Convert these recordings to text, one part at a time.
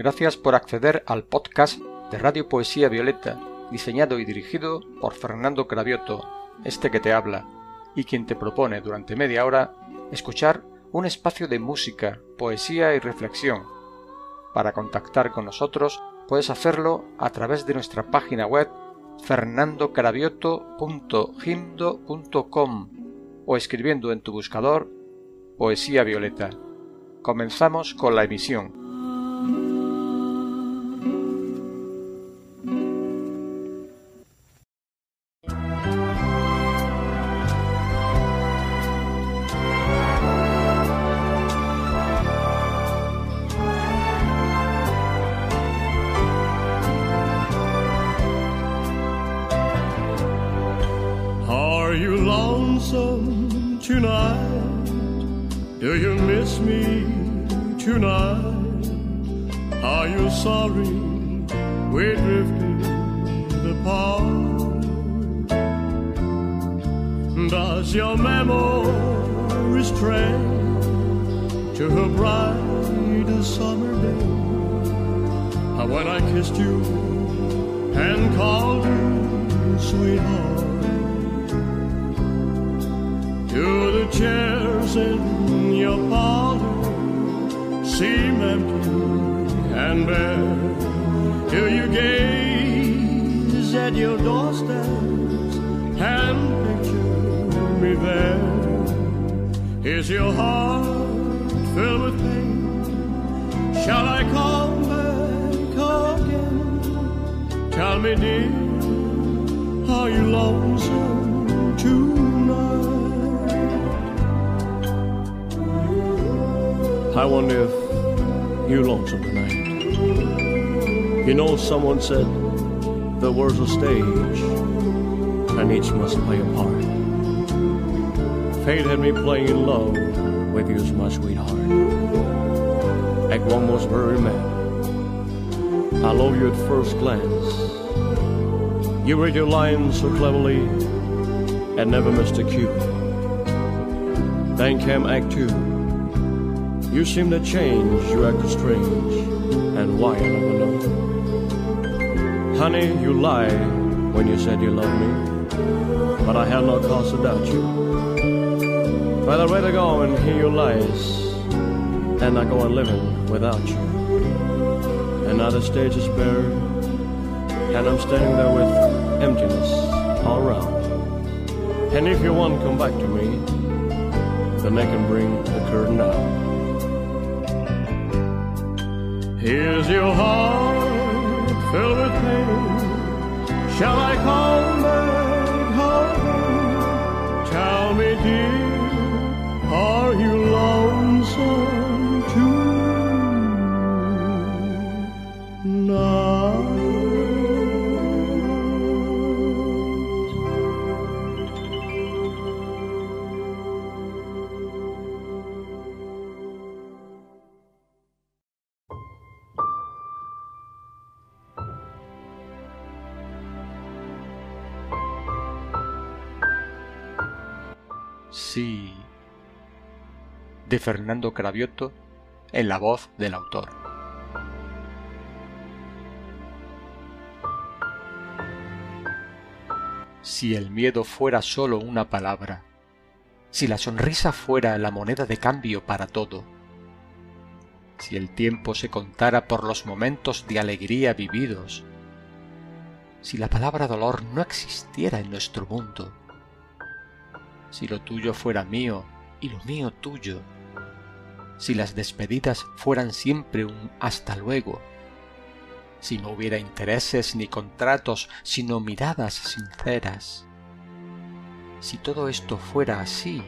Gracias por acceder al podcast de Radio Poesía Violeta, diseñado y dirigido por Fernando Cravioto, este que te habla, y quien te propone durante media hora escuchar un espacio de música, poesía y reflexión. Para contactar con nosotros puedes hacerlo a través de nuestra página web fernandocravioto.gimdo.com o escribiendo en tu buscador Poesía Violeta. Comenzamos con la emisión. Are you lonesome tonight? Do you miss me tonight? Are you sorry we drifted apart? Does your memory stray to a bright summer day? When I kissed you and called you sweetheart? Do the chairs in your parlor seem empty and bare? Do you gaze at your doorsteps and picture me there? Is your heart filled with pain? Shall I come back again? Tell me, dear, are you lonesome tonight? I wonder if you're lonesome tonight. You know, someone said the world's a stage, and each must play a part. Fate had me playing in love with you as my sweetheart. Act one was very mad. I love you at first glance. You read your lines so cleverly and never missed a cue. Then came Act Two. You seem to change, you act strange, and why I never know. Honey, you lie when you said you loved me, but I had no cause to doubt you. But I'd rather go and hear your lies than I go on living without you. And now the stage is bare, and I'm standing there with emptiness all around. And if you want come back to me, then I can bring the curtain down. Here's your heart filled with pain. Shall I come back home? Tell me, dear, De Fernando Cravioto en la voz del autor. Si el miedo fuera sólo una palabra, si la sonrisa fuera la moneda de cambio para todo, si el tiempo se contara por los momentos de alegría vividos, si la palabra dolor no existiera en nuestro mundo, si lo tuyo fuera mío y lo mío tuyo, si las despedidas fueran siempre un hasta luego, si no hubiera intereses ni contratos, sino miradas sinceras, si todo esto fuera así,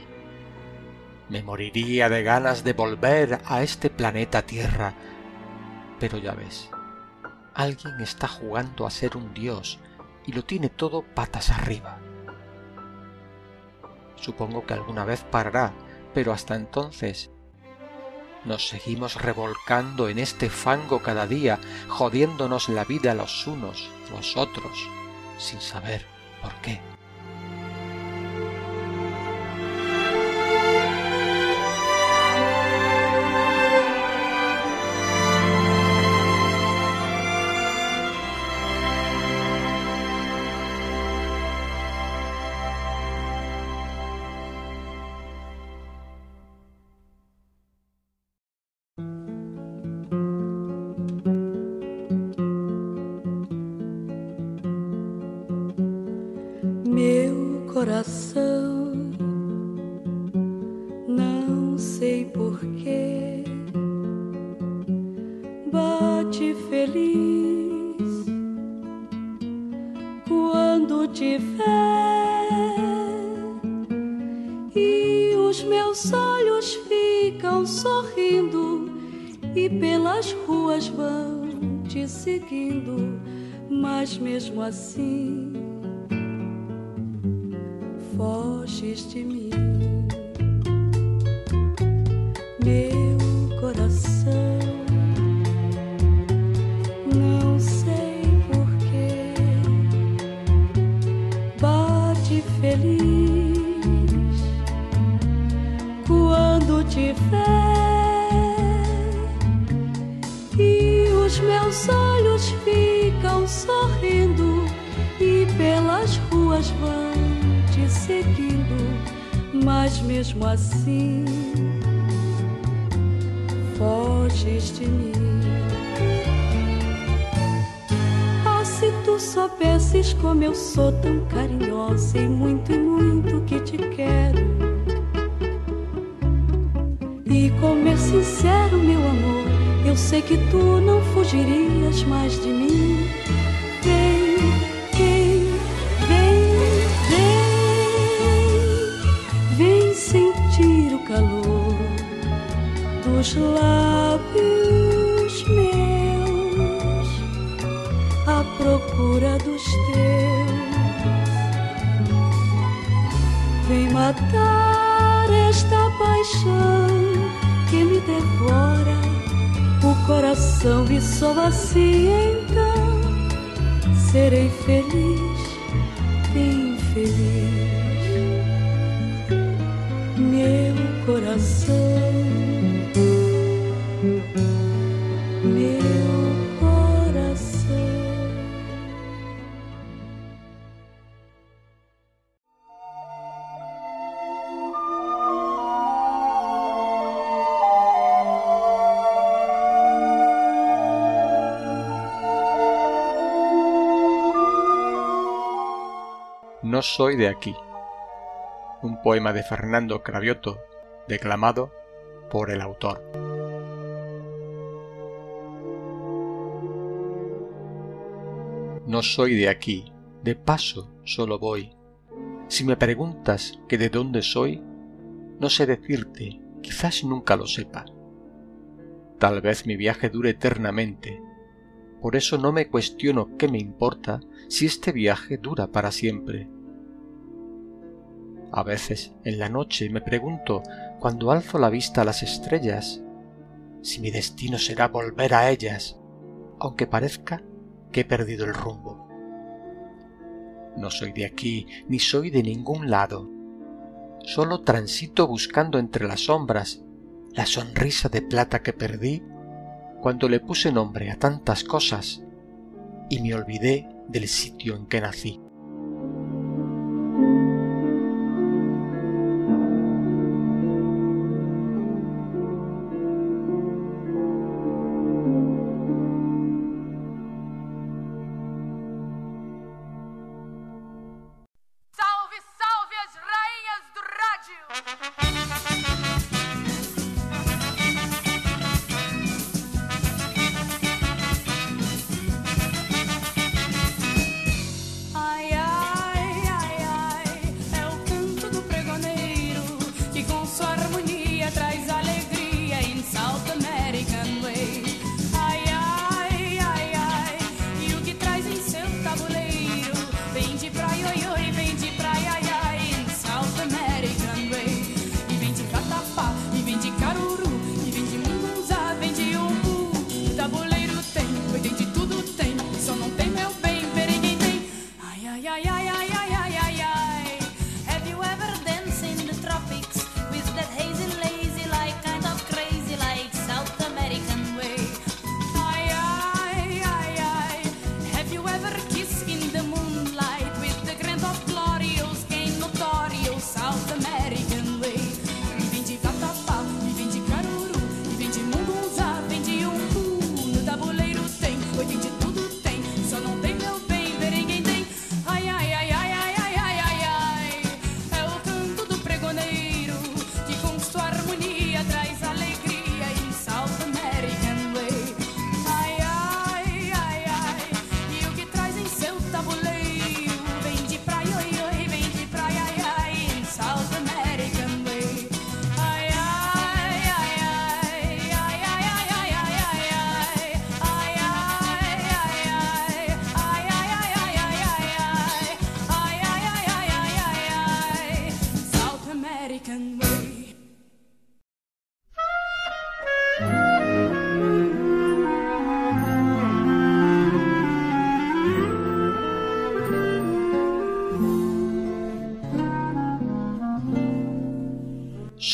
me moriría de ganas de volver a este planeta Tierra. Pero ya ves, alguien está jugando a ser un dios y lo tiene todo patas arriba. Supongo que alguna vez parará, pero hasta entonces nos seguimos revolcando en este fango cada día, jodiéndonos la vida los unos, los otros, sin saber por qué. Ficam sorrindo e pelas ruas vão te seguindo, mas mesmo assim foges de mim. Meu coração, não sei porquê, bate feliz vê e os meus olhos ficam sorrindo e pelas ruas vão te seguindo, mas mesmo assim foges de mim. Ah, se tu soubesses como eu sou tão carinhosa e muito e muito que te quero. E como é sincero meu amor, eu sei que tu não fugirias mais de mim. Vem, vem, vem, vem, vem sentir o calor dos lábios meus à procura dos teus. Vem matar esta paixão devora o coração e só assim então serei feliz, bem feliz. Soy de aquí. Un poema de Fernando Cravioto, declamado por el autor. No soy de aquí, de paso solo voy. Si me preguntas que de dónde soy, no sé decirte, quizás nunca lo sepa. Tal vez mi viaje dure eternamente, por eso no me cuestiono qué me importa si este viaje dura para siempre. A veces en la noche me pregunto, cuando alzo la vista a las estrellas, si mi destino será volver a ellas, aunque parezca que he perdido el rumbo. No soy de aquí ni soy de ningún lado. Solo transito buscando entre las sombras la sonrisa de plata que perdí cuando le puse nombre a tantas cosas y me olvidé del sitio en que nací.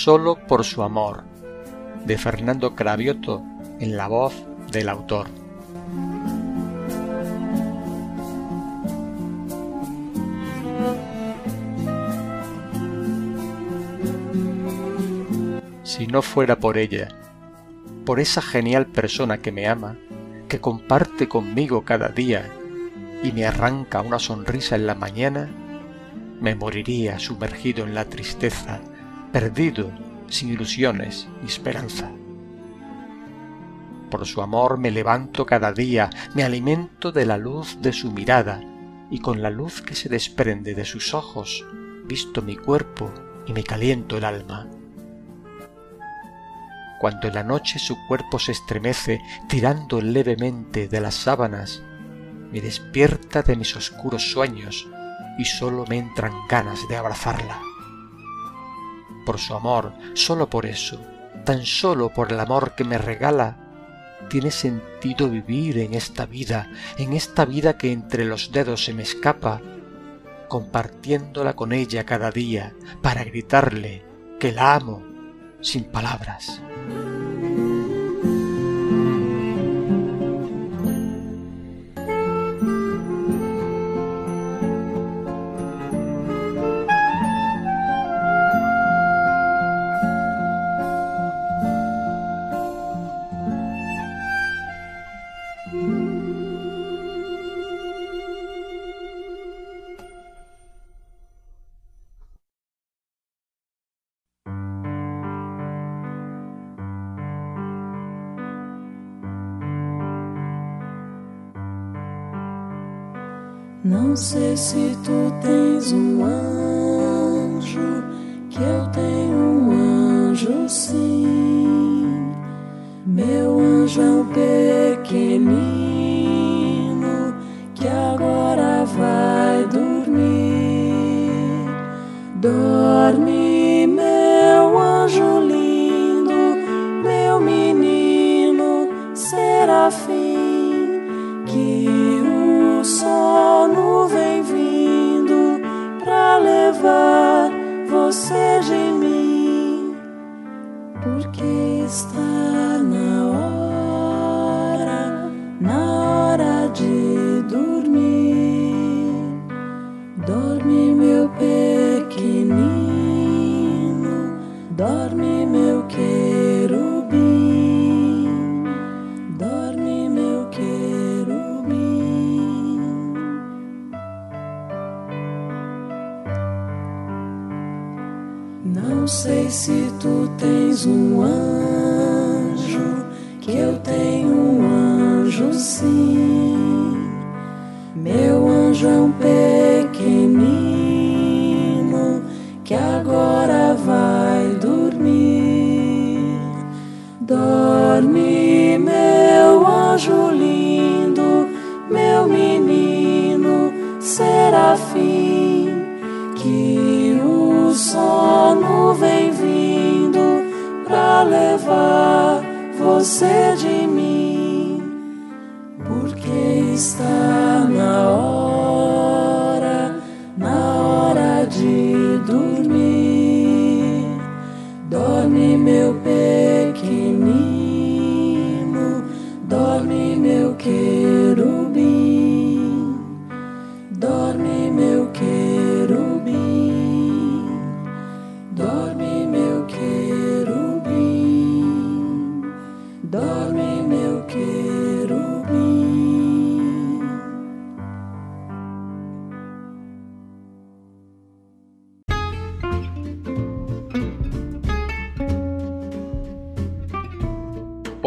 Solo por su amor, de Fernando Cravioto en la voz del autor. Si no fuera por ella, por esa genial persona que me ama, que comparte conmigo cada día y me arranca una sonrisa en la mañana, me moriría sumergido en la tristeza, perdido, sin ilusiones ni esperanza. Por su amor me levanto cada día, me alimento de la luz de su mirada, y con la luz que se desprende de sus ojos, visto mi cuerpo y me caliento el alma. Cuando en la noche su cuerpo se estremece, tirando levemente de las sábanas, me despierta de mis oscuros sueños y sólo me entran ganas de abrazarla. Por su amor, sólo por eso, tan sólo por el amor que me regala, tiene sentido vivir en esta vida, en esta vida que entre los dedos se me escapa, compartiéndola con ella cada día para gritarle que la amo sin palabras. Sei se tu tens um anjo, que eu tenho um anjo sim. Meu anjo é um pequenino que agora vai dormir. Dorme, meu anjo lindo, meu menino serafim,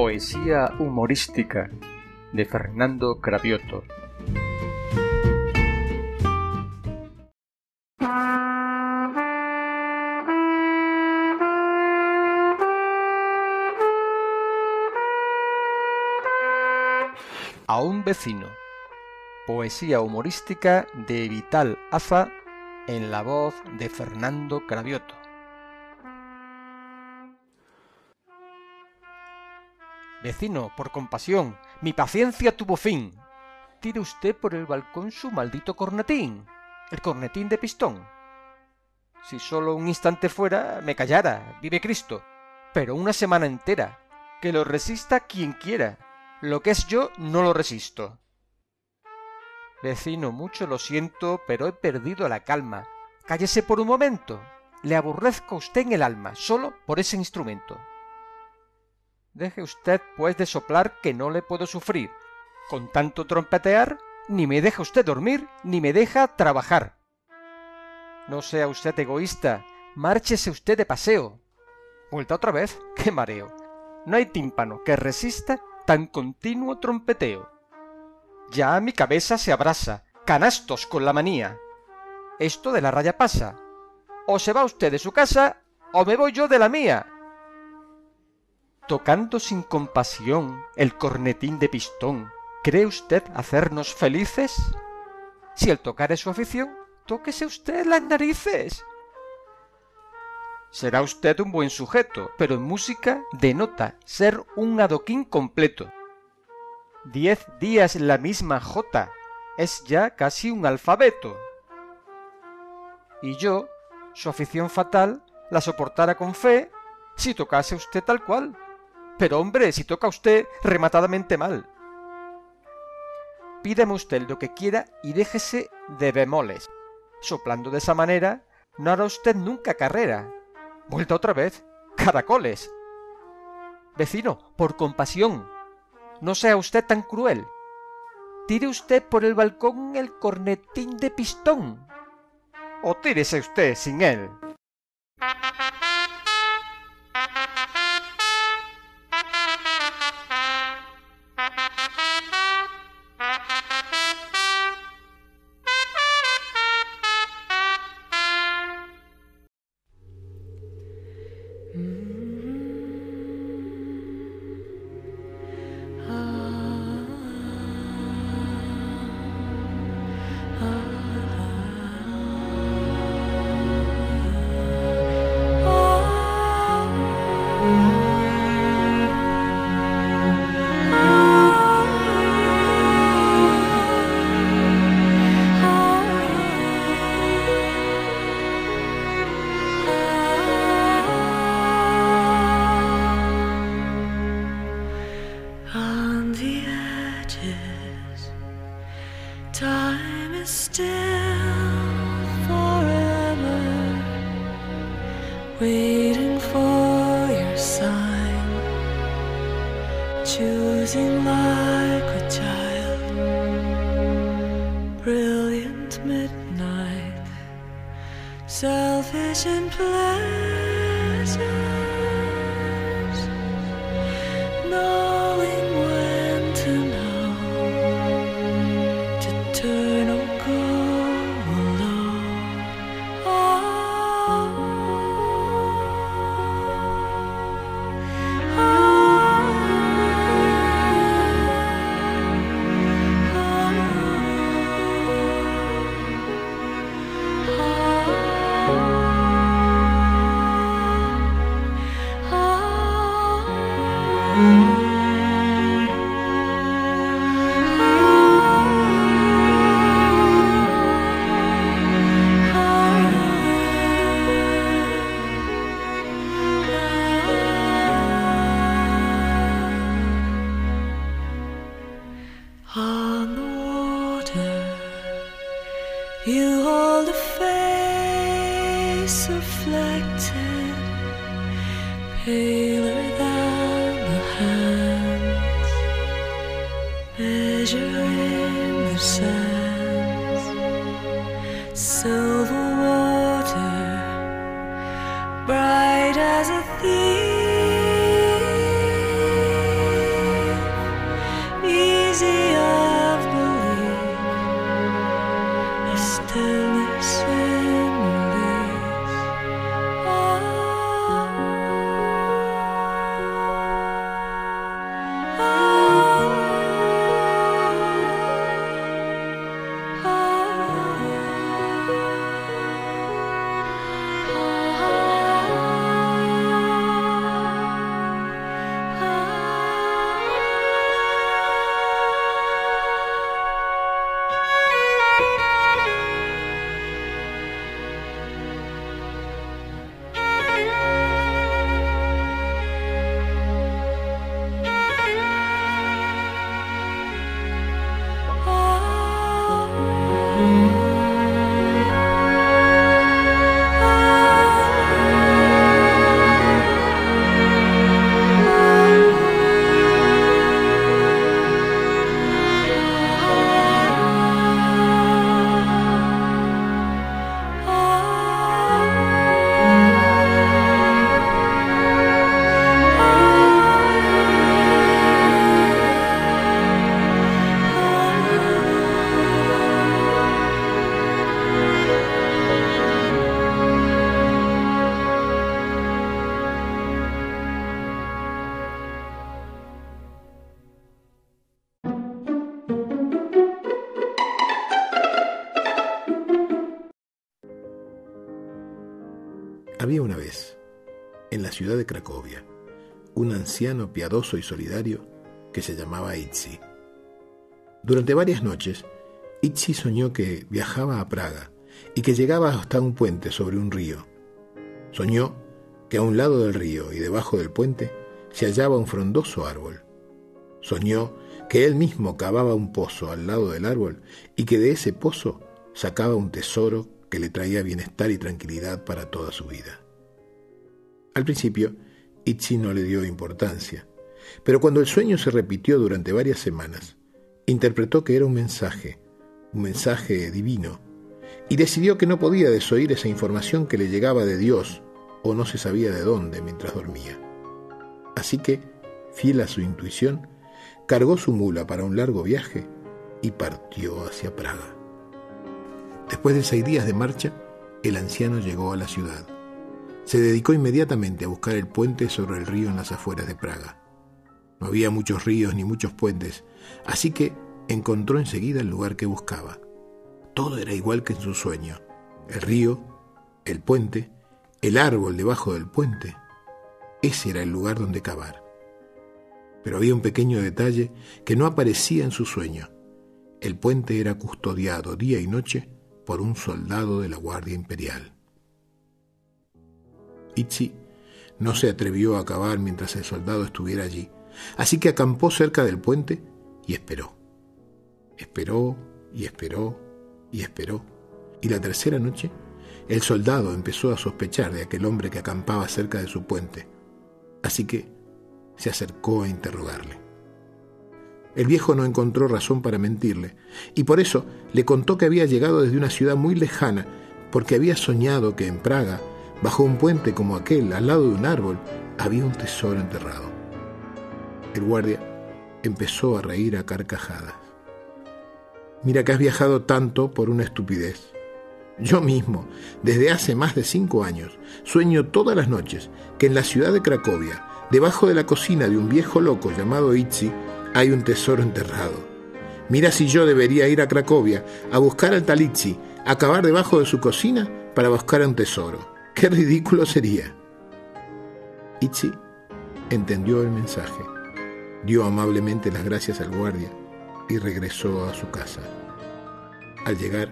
Poesía humorística de Fernando Cravioto. A un vecino. Poesía humorística de Vital Aza en la voz de Fernando Cravioto. Vecino, por compasión, mi paciencia tuvo fin. Tire usted por el balcón su maldito cornetín, el cornetín de pistón. Si solo un instante fuera, me callara, vive Cristo. Pero una semana entera, que lo resista quien quiera. Lo que es yo, no lo resisto. Vecino, mucho lo siento, pero he perdido la calma. Cállese por un momento. Le aborrezco a usted en el alma, solo por ese instrumento. Deje usted, pues, de soplar que no le puedo sufrir. Con tanto trompetear, ni me deja usted dormir, ni me deja trabajar. No sea usted egoísta, márchese usted de paseo. Vuelta otra vez, qué mareo. No hay tímpano que resista tan continuo trompeteo. Ya mi cabeza se abrasa, canastos con la manía. Esto de la raya pasa. O se va usted de su casa, o me voy yo de la mía. Tocando sin compasión el cornetín de pistón, ¿cree usted hacernos felices? Si el tocar es su afición, tóquese usted las narices. Será usted un buen sujeto, pero en música denota ser un adoquín completo. Diez días la misma jota es ya casi un alfabeto. Y yo, su afición fatal, la soportara con fe si tocase usted tal cual. Pero hombre, si toca usted rematadamente mal. Pídame usted lo que quiera y déjese de bemoles. Soplando de esa manera, no hará usted nunca carrera. Vuelta otra vez. Caracoles. Vecino, por compasión, no sea usted tan cruel. Tire usted por el balcón el cornetín de pistón. O tírese usted sin él. Reflected, paler than the hands, measuring the sands, Había una vez, en la ciudad de Cracovia, un anciano piadoso y solidario que se llamaba Itzi. Durante varias noches, Itzi soñó que viajaba a Praga y que llegaba hasta un puente sobre un río. Soñó que a un lado del río y debajo del puente se hallaba un frondoso árbol. Soñó que él mismo cavaba un pozo al lado del árbol y que de ese pozo sacaba un tesoro que le traía bienestar y tranquilidad para toda su vida. Al principio, Itzi no le dio importancia, pero cuando el sueño se repitió durante varias semanas, interpretó que era un mensaje, un mensaje divino, y decidió que no podía desoír esa información que le llegaba de Dios o no se sabía de dónde mientras dormía. Así que, fiel a su intuición, cargó su mula para un largo viaje y partió hacia Praga. Después de seis días de marcha, el anciano llegó a la ciudad. Se dedicó inmediatamente a buscar el puente sobre el río en las afueras de Praga. No había muchos ríos ni muchos puentes, así que encontró enseguida el lugar que buscaba. Todo era igual que en su sueño. El río, el puente, el árbol debajo del puente. Ese era el lugar donde cavar. Pero había un pequeño detalle que no aparecía en su sueño. El puente era custodiado día y noche por un soldado de la Guardia Imperial. Itzi no se atrevió a cavar mientras el soldado estuviera allí, así que acampó cerca del puente y esperó. Esperó y esperó y esperó. Y la tercera noche, el soldado empezó a sospechar de aquel hombre que acampaba cerca de su puente, así que se acercó a interrogarle. El viejo no encontró razón para mentirle, y por eso le contó que había llegado desde una ciudad muy lejana, porque había soñado que en Praga, bajo un puente como aquel, al lado de un árbol, había un tesoro enterrado. El guardia empezó a reír a carcajadas. Mira que has viajado tanto por una estupidez. Yo mismo, desde hace más de cinco años, sueño todas las noches que en la ciudad de Cracovia, debajo de la cocina de un viejo loco llamado Itzi, hay un tesoro enterrado. Mira si yo debería ir a Cracovia a buscar al Talitzi, a cavar debajo de su cocina para buscar un tesoro. ¡Qué ridículo sería! Itzi entendió el mensaje, dio amablemente las gracias al guardia y regresó a su casa. Al llegar,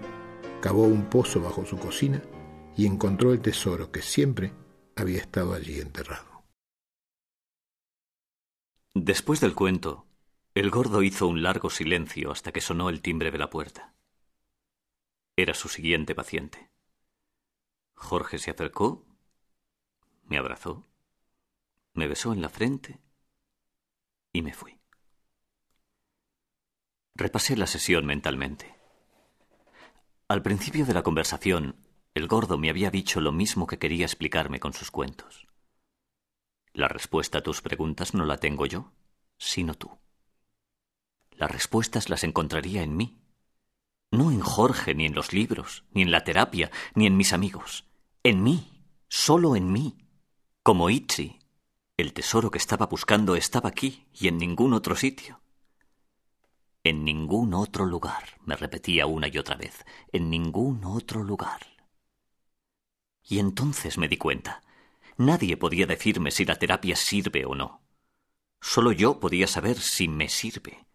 cavó un pozo bajo su cocina y encontró el tesoro que siempre había estado allí enterrado. Después del cuento, el gordo hizo un largo silencio hasta que sonó el timbre de la puerta. Era su siguiente paciente. Jorge se acercó, me abrazó, me besó en la frente y me fui. Repasé la sesión mentalmente. Al principio de la conversación, el gordo me había dicho lo mismo que quería explicarme con sus cuentos. La respuesta a tus preguntas no la tengo yo, sino tú. Las respuestas las encontraría en mí. No en Jorge, ni en los libros, ni en la terapia, ni en mis amigos. En mí, solo en mí. Como Itzi, el tesoro que estaba buscando estaba aquí y en ningún otro sitio. En ningún otro lugar, me repetía una y otra vez, en ningún otro lugar. Y entonces me di cuenta. Nadie podía decirme si la terapia sirve o no. Solo yo podía saber si me sirve.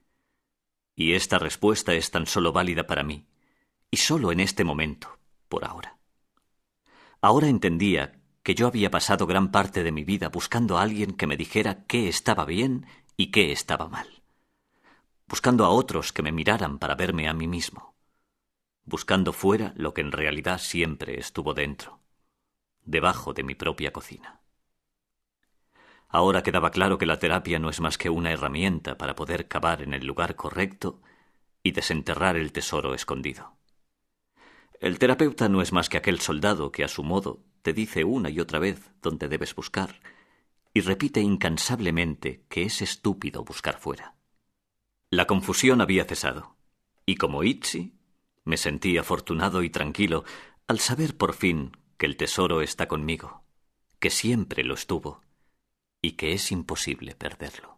Y esta respuesta es tan solo válida para mí, y solo en este momento, por ahora. Ahora entendía que yo había pasado gran parte de mi vida buscando a alguien que me dijera qué estaba bien y qué estaba mal buscando a otros que me miraran para verme a mí mismo, buscando fuera lo que en realidad siempre estuvo dentro, debajo de mi propia cocina. Ahora quedaba claro que la terapia no es más que una herramienta para poder cavar en el lugar correcto y desenterrar el tesoro escondido. El terapeuta no es más que aquel soldado que a su modo te dice una y otra vez dónde debes buscar y repite incansablemente que es estúpido buscar fuera. La confusión había cesado, y como Itzi, me sentí afortunado y tranquilo al saber por fin que el tesoro está conmigo, que siempre lo estuvo, y que es imposible perderlo.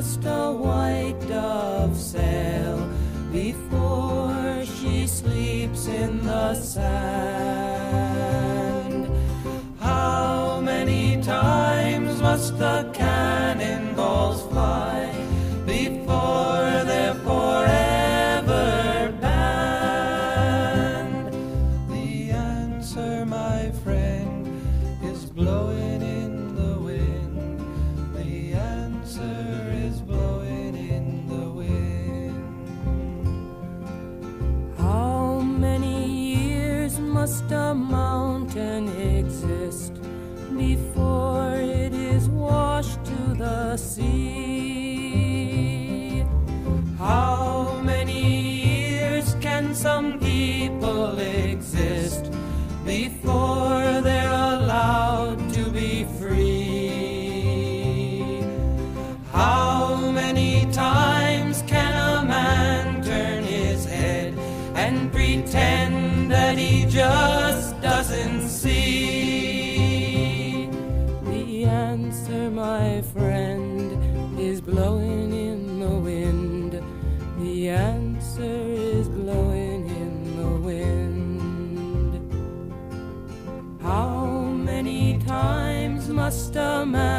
Must a white dove sail before she sleeps in the sand? How many times must the cannonballs fly customer.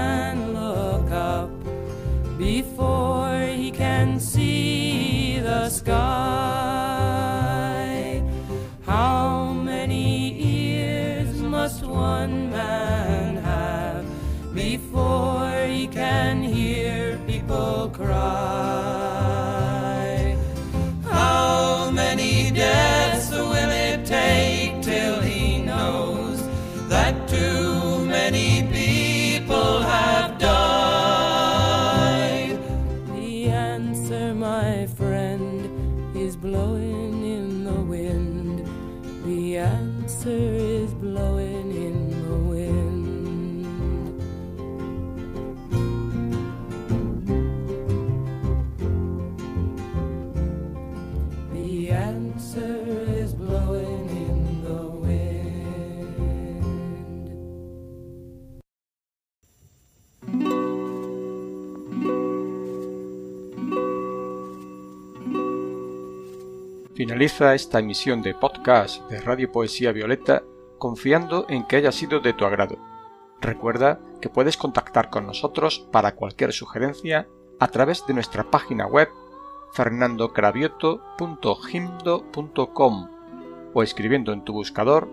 Finaliza esta emisión de podcast de Radio Poesía Violeta confiando en que haya sido de tu agrado. Recuerda que puedes contactar con nosotros para cualquier sugerencia a través de nuestra página web fernandocravioto.gimdo.com o escribiendo en tu buscador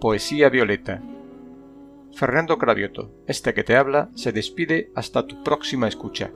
Poesía Violeta. Fernando Cravioto, este que te habla, se despide hasta tu próxima escucha.